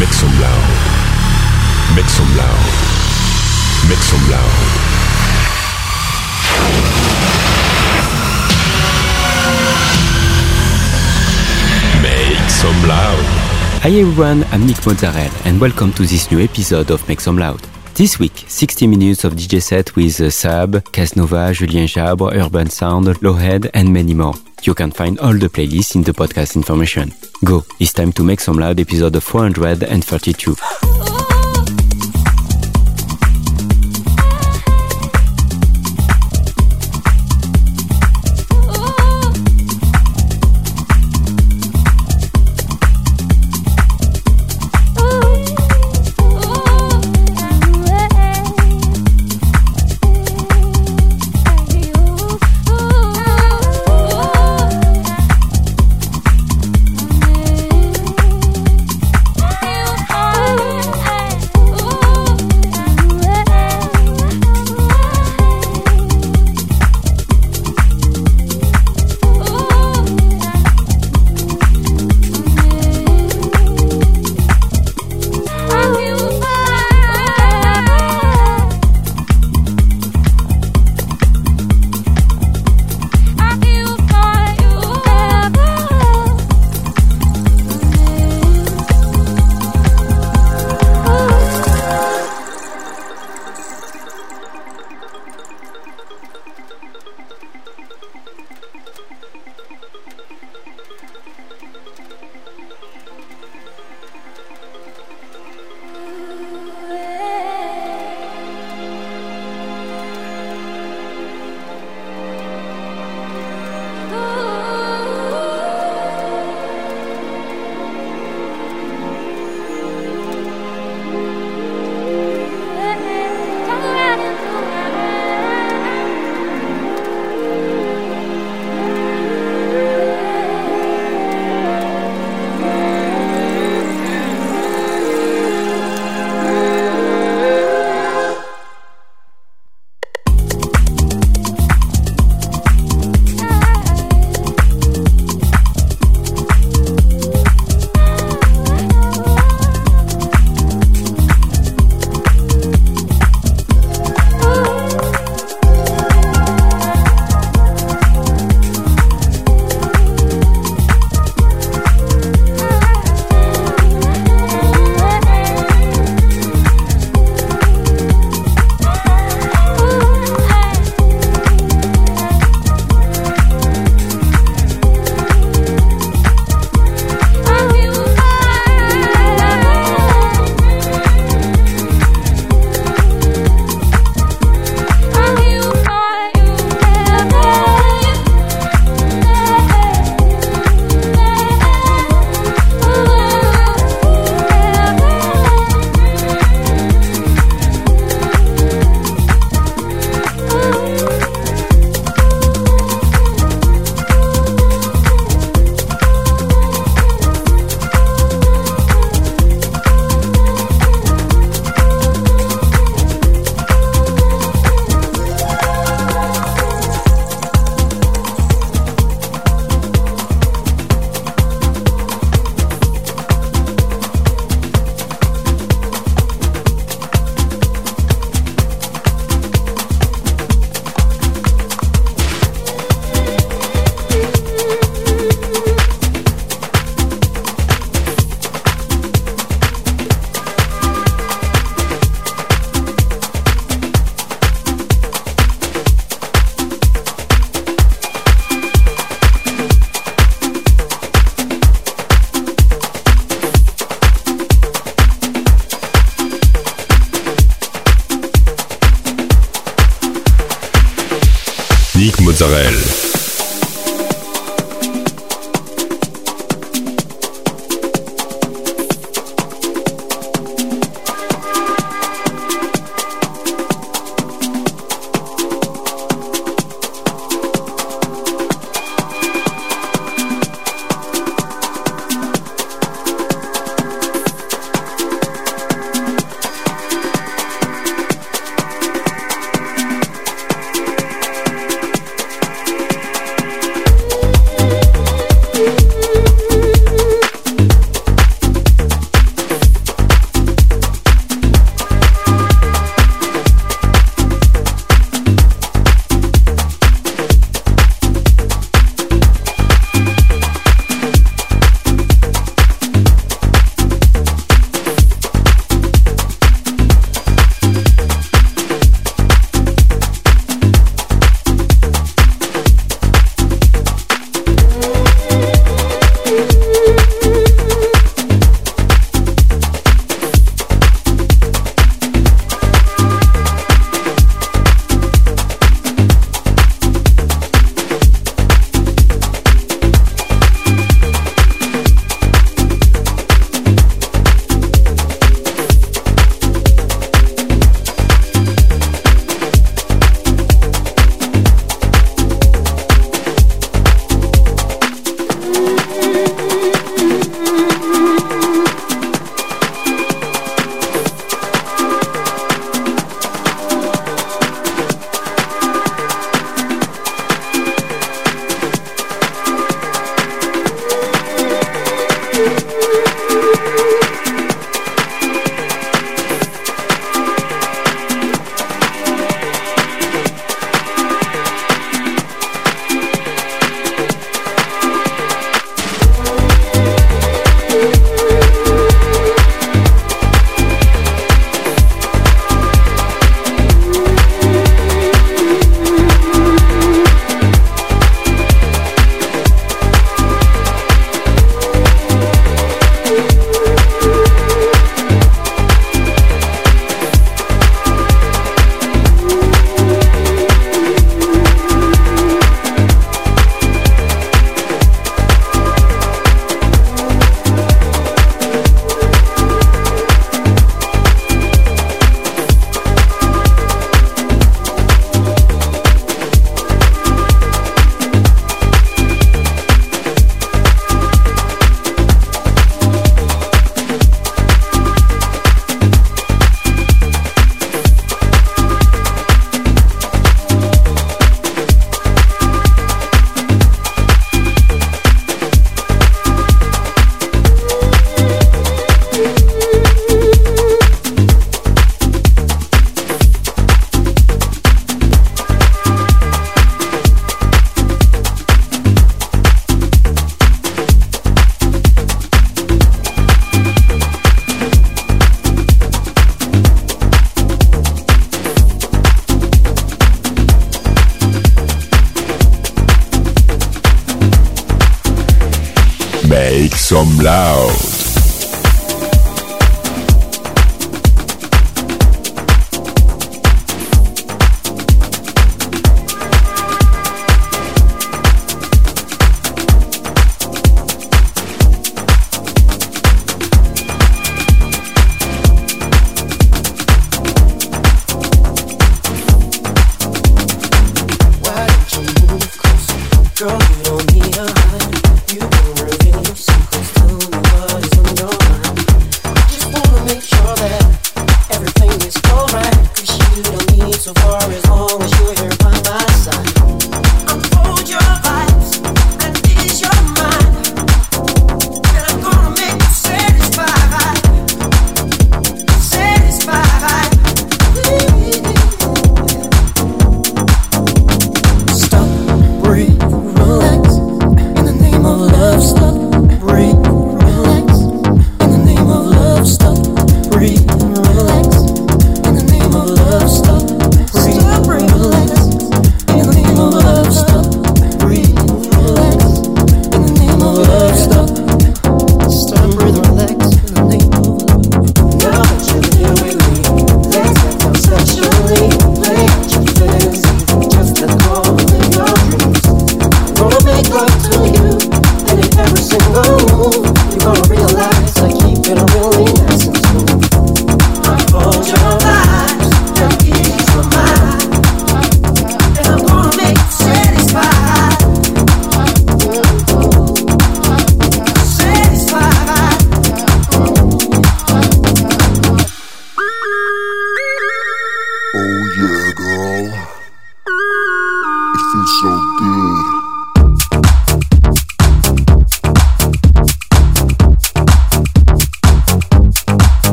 Make some loud. Make some loud. Make some loud. Make some loud. Hi everyone, I'm Nick Mozzarella and welcome to this new episode of Make Some Loud. This week, 60 minutes of DJ set with uh, Sab, Casnova, Julien Jabre, Urban Sound, Lowhead and many more. You can find all the playlists in the podcast information. Go, it's time to make some loud episode 432.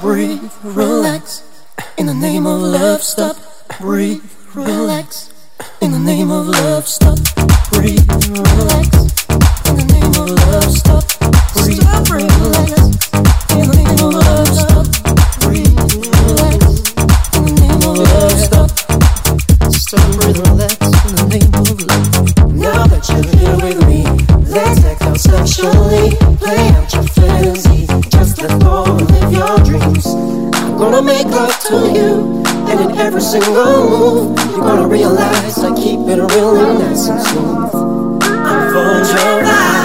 breathe, relax. In the name of love, stop, breathe, relax. In the name of love, stop, breathe, relax. In the name of love, stop, breathe, relax. to you. And in every single move, you're gonna realize I keep it real and that's so smooth. I'm for your life.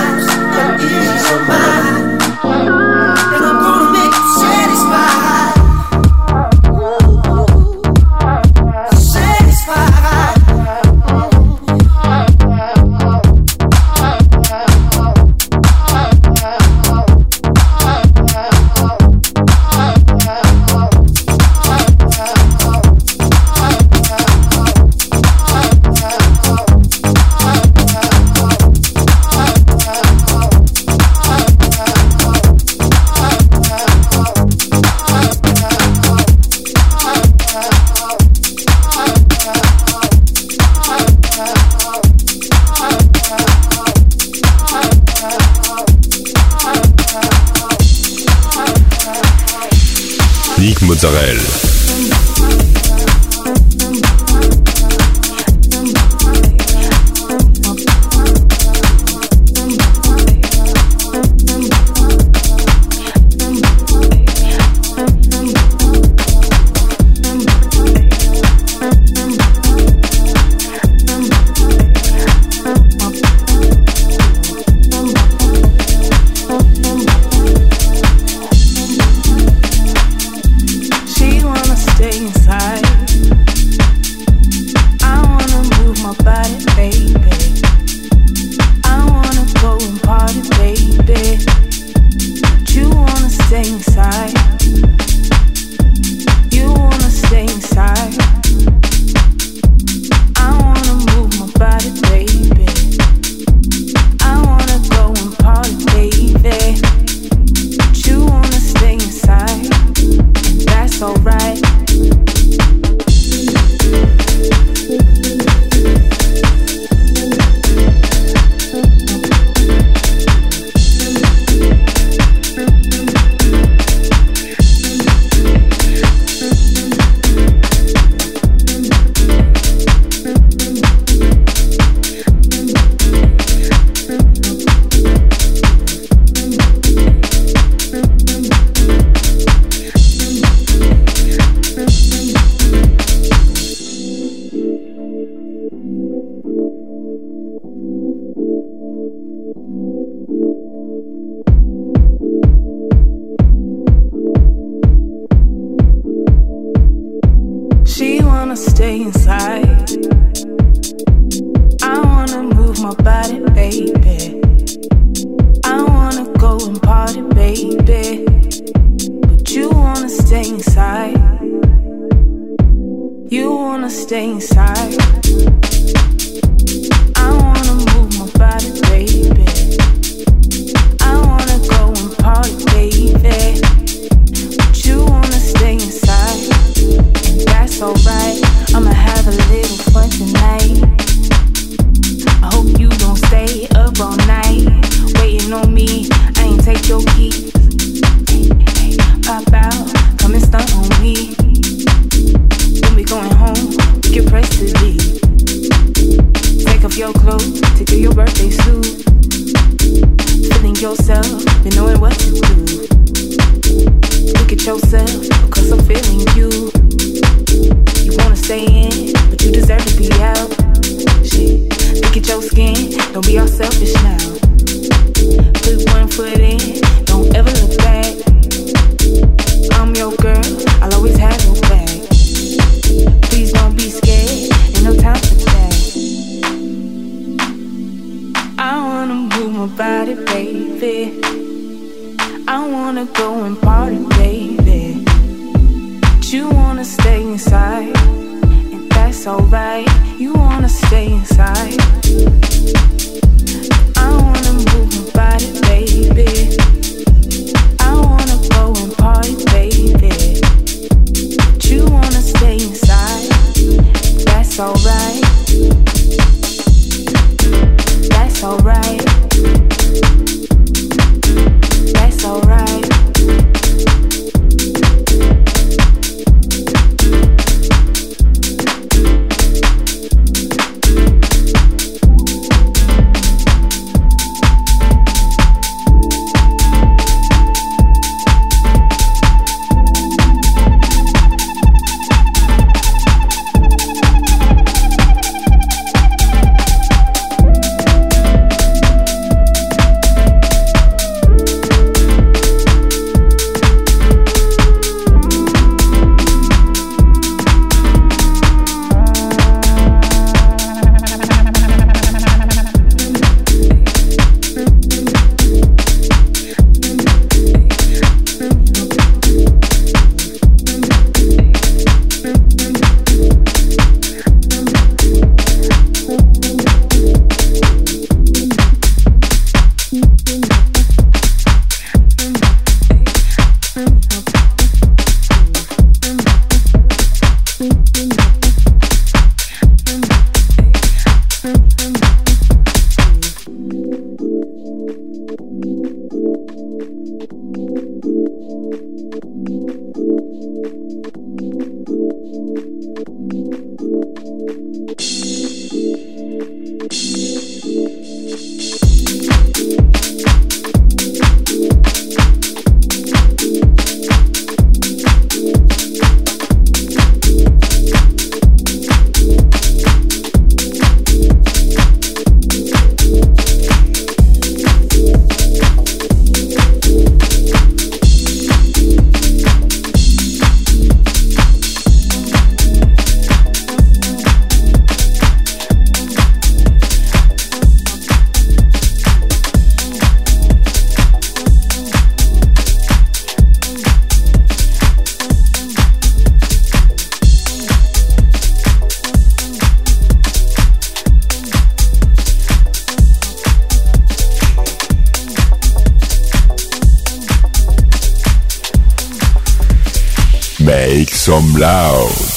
Make some loud.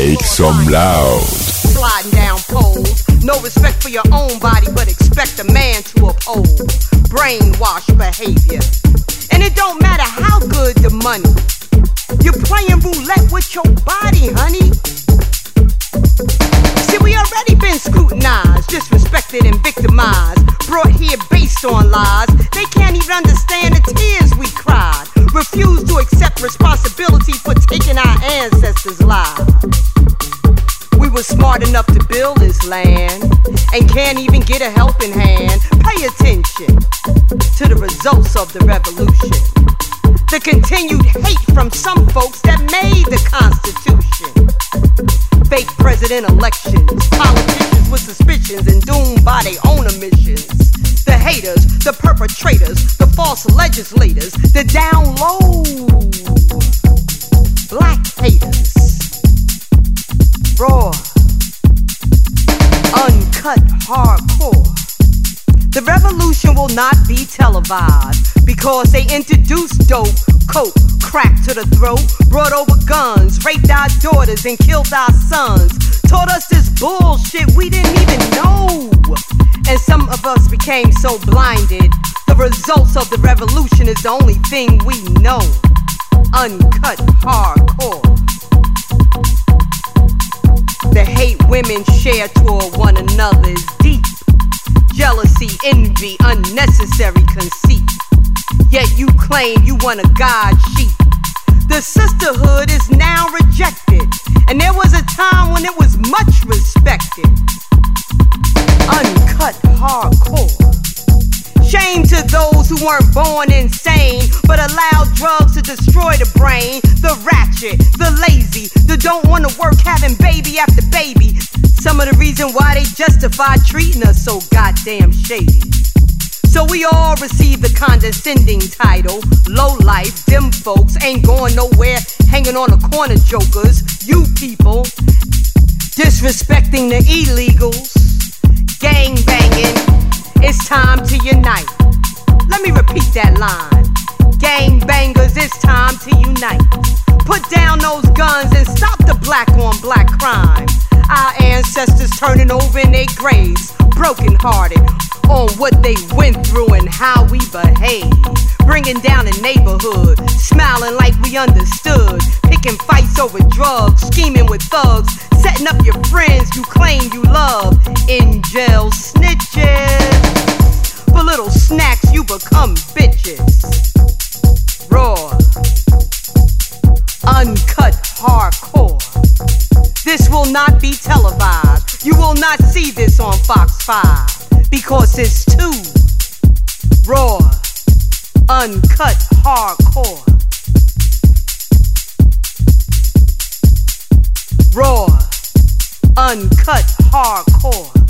Make some loud. Sliding down poles. No respect for your own body, but expect a man to uphold. Brainwash behavior. And it don't matter how good the money. You're playing roulette with your body, honey. See, we already been scrutinized, disrespected, and victimized. Brought here based on lies. They can't even understand the tears we cried refuse to accept responsibility for taking our ancestors' lives. We were smart enough to build this land and can't even get a helping hand. Pay attention to the results of the revolution. The continued hate from some folks that made the Constitution fake president elections. Politicians with suspicions and doomed by their own omissions. The haters, the perpetrators, the false legislators, the down low black haters. Raw, uncut, hardcore. The revolution will not be televised because they introduced dope, coke, crack to the throat, brought over guns, raped our daughters and killed our sons, taught us this bullshit we didn't even know. And some of us became so blinded. The results of the revolution is the only thing we know. Uncut hardcore. The hate women share toward one another is deep jealousy, envy, unnecessary conceit. Yet you claim you want a God sheep. The sisterhood is now rejected, and there was a time when it was much respected. Uncut hardcore. Shame to those who weren't born insane, but allowed drugs to destroy the brain. The ratchet, the lazy, the don't wanna work having baby after baby. Some of the reason why they justify treating us so goddamn shady. So we all receive the condescending title. Low life, them folks ain't going nowhere, hanging on the corner jokers. You people disrespecting the illegals, gang banging. It's time to unite. Let me repeat that line. Gang bangers, it's time to unite. Put down those guns and stop the black on black crime. Our ancestors turning over in their graves, brokenhearted on what they went through and how we behave. Bringing down the neighborhood, smiling like we understood. Picking fights over drugs, scheming with thugs, setting up your friends you claim you love. In jail snitches. For little snacks, you become bitches. Raw, uncut, hardcore. This will not be televised. You will not see this on Fox 5 because it's too raw, uncut, hardcore. Raw, uncut, hardcore.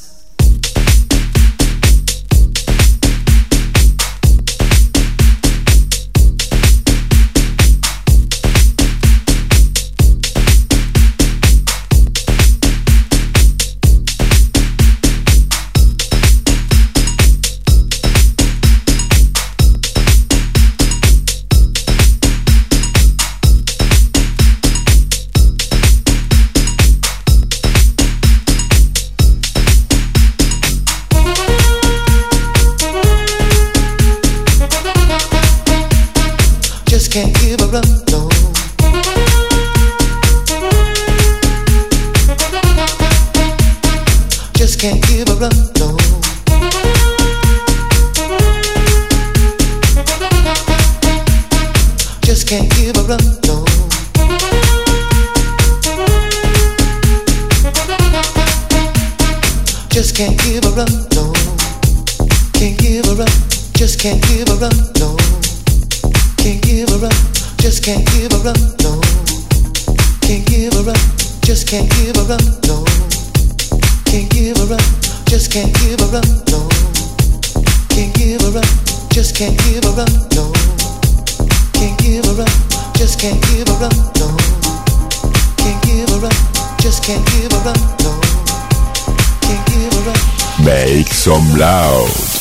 Make some loud.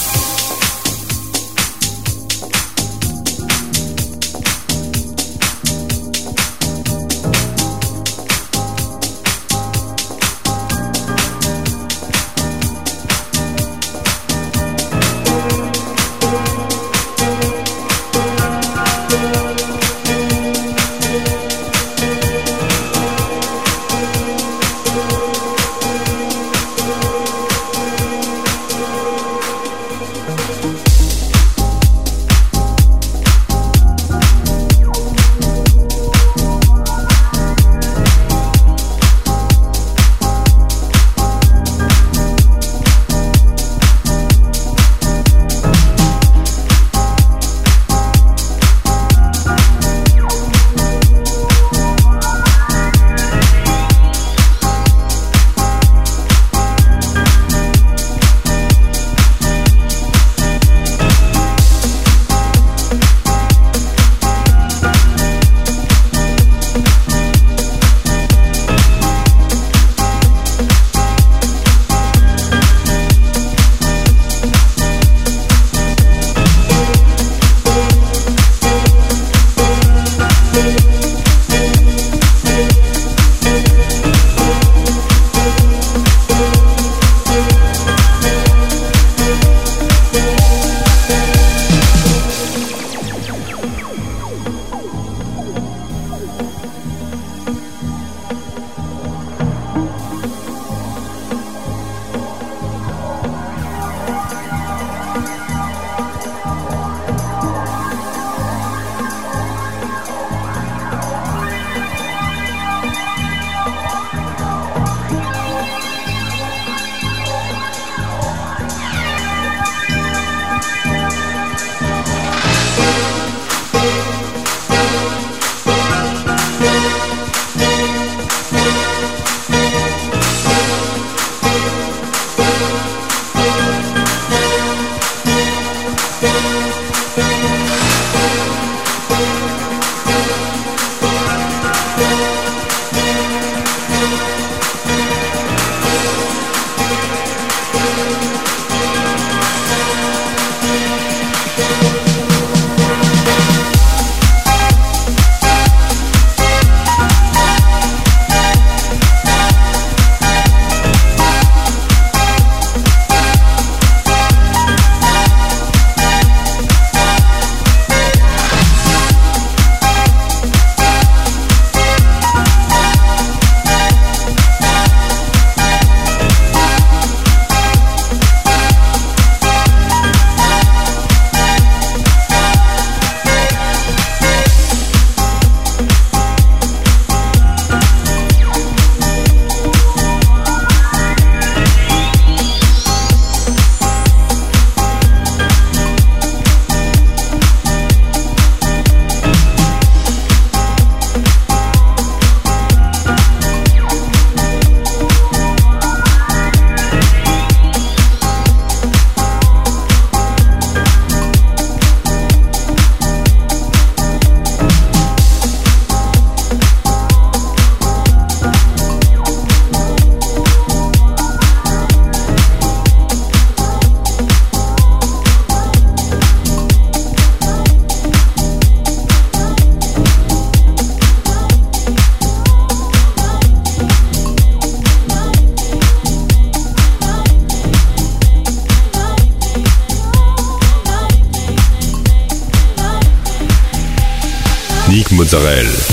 Culturelle.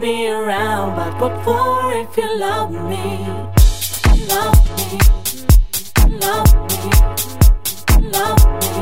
be around, but what for if you love me? Love me, love me, love me.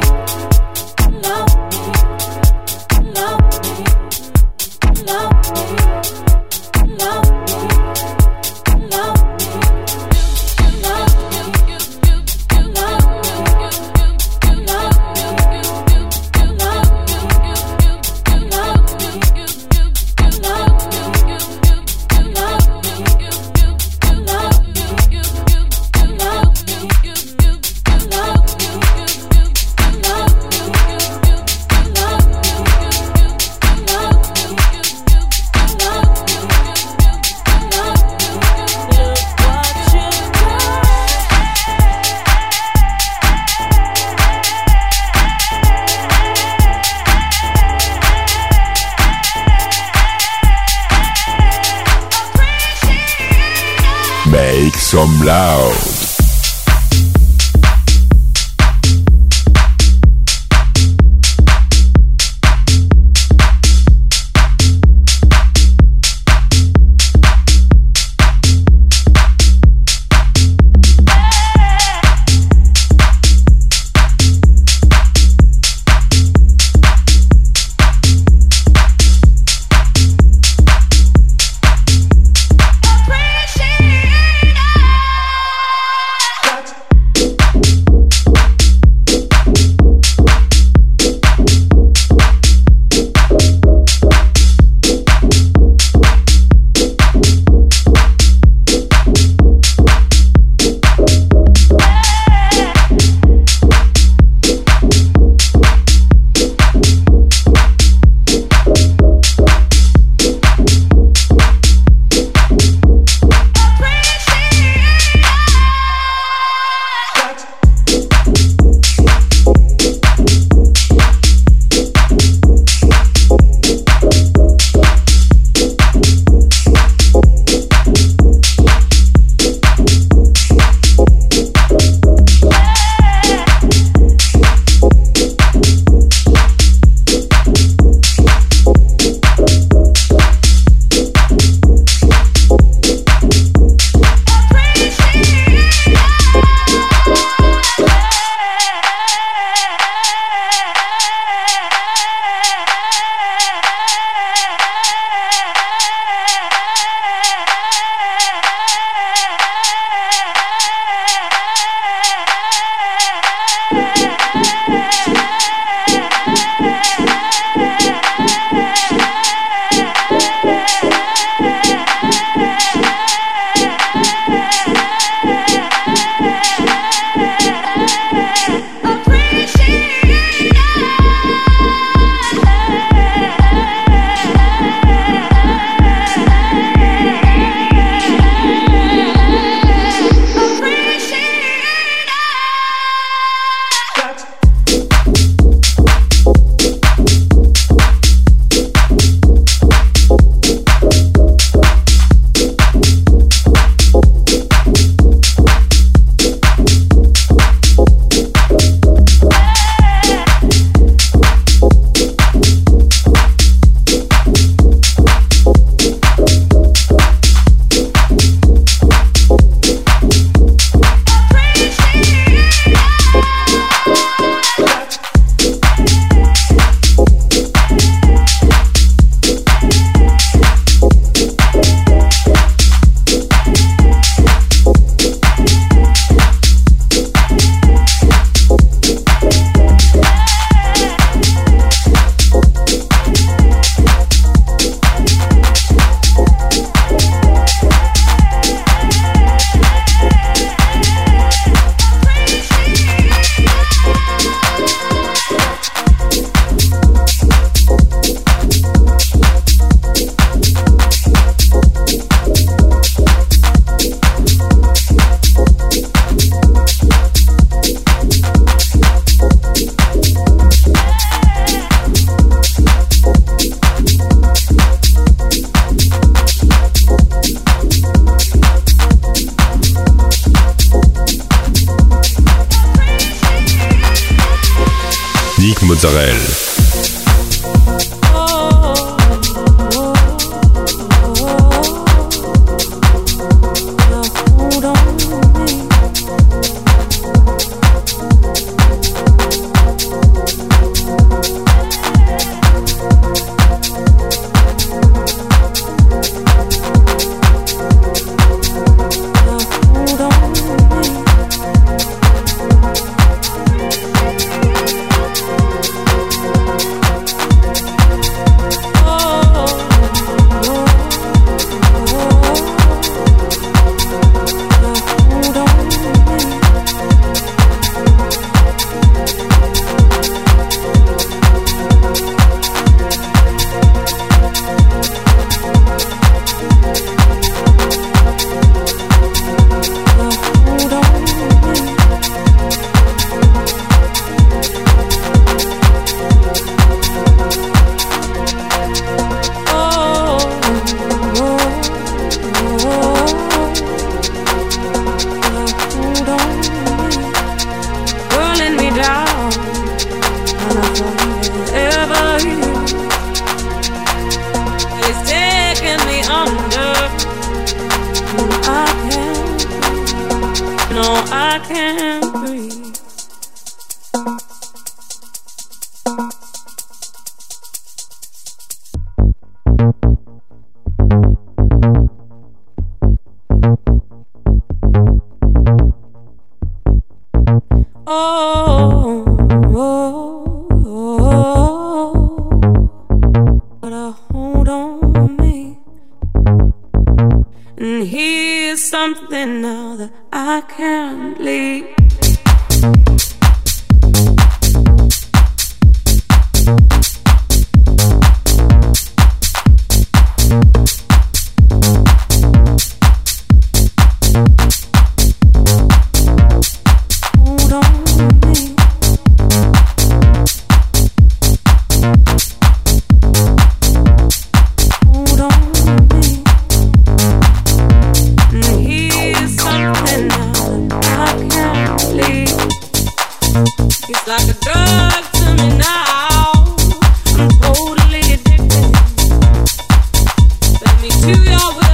Hallelujah.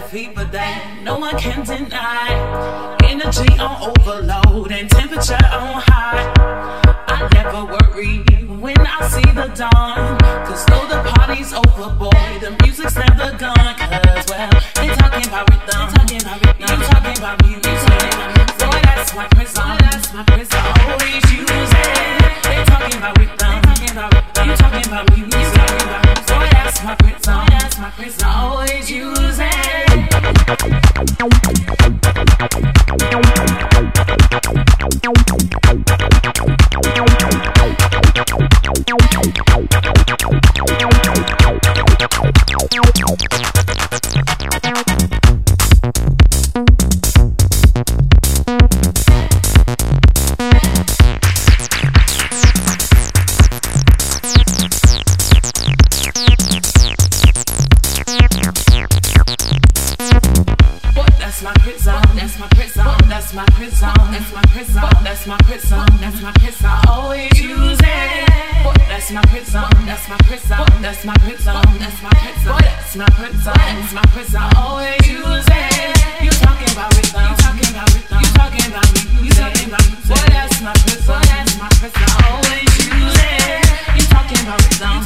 that fever that no one can deny. Energy on overload and temperature on high. I never worry when I see the dawn. Cause though the party's over, boy, the music's never gone. Cause, well, they talking about rhythm. They talking about rhythm. You talking about music. Boy, that's my prison. Boy, that's my prison. Always using. They talking about rhythm talking about? You talking about me? You talking about me? So I ask my prison. I my. Always using. Thank that's my prison. That's my prison. That's my prison. That's my prison. I always use it. That's my prison. That's my prison. That's my prison. That's my prison. That's my prison. That's my prison. I always use it. You talking about rhythm? You talking about rhythm? You talking about me? You talking about me? Boy, that's my prison. That's my prison. I always use it. You talking about rhythm?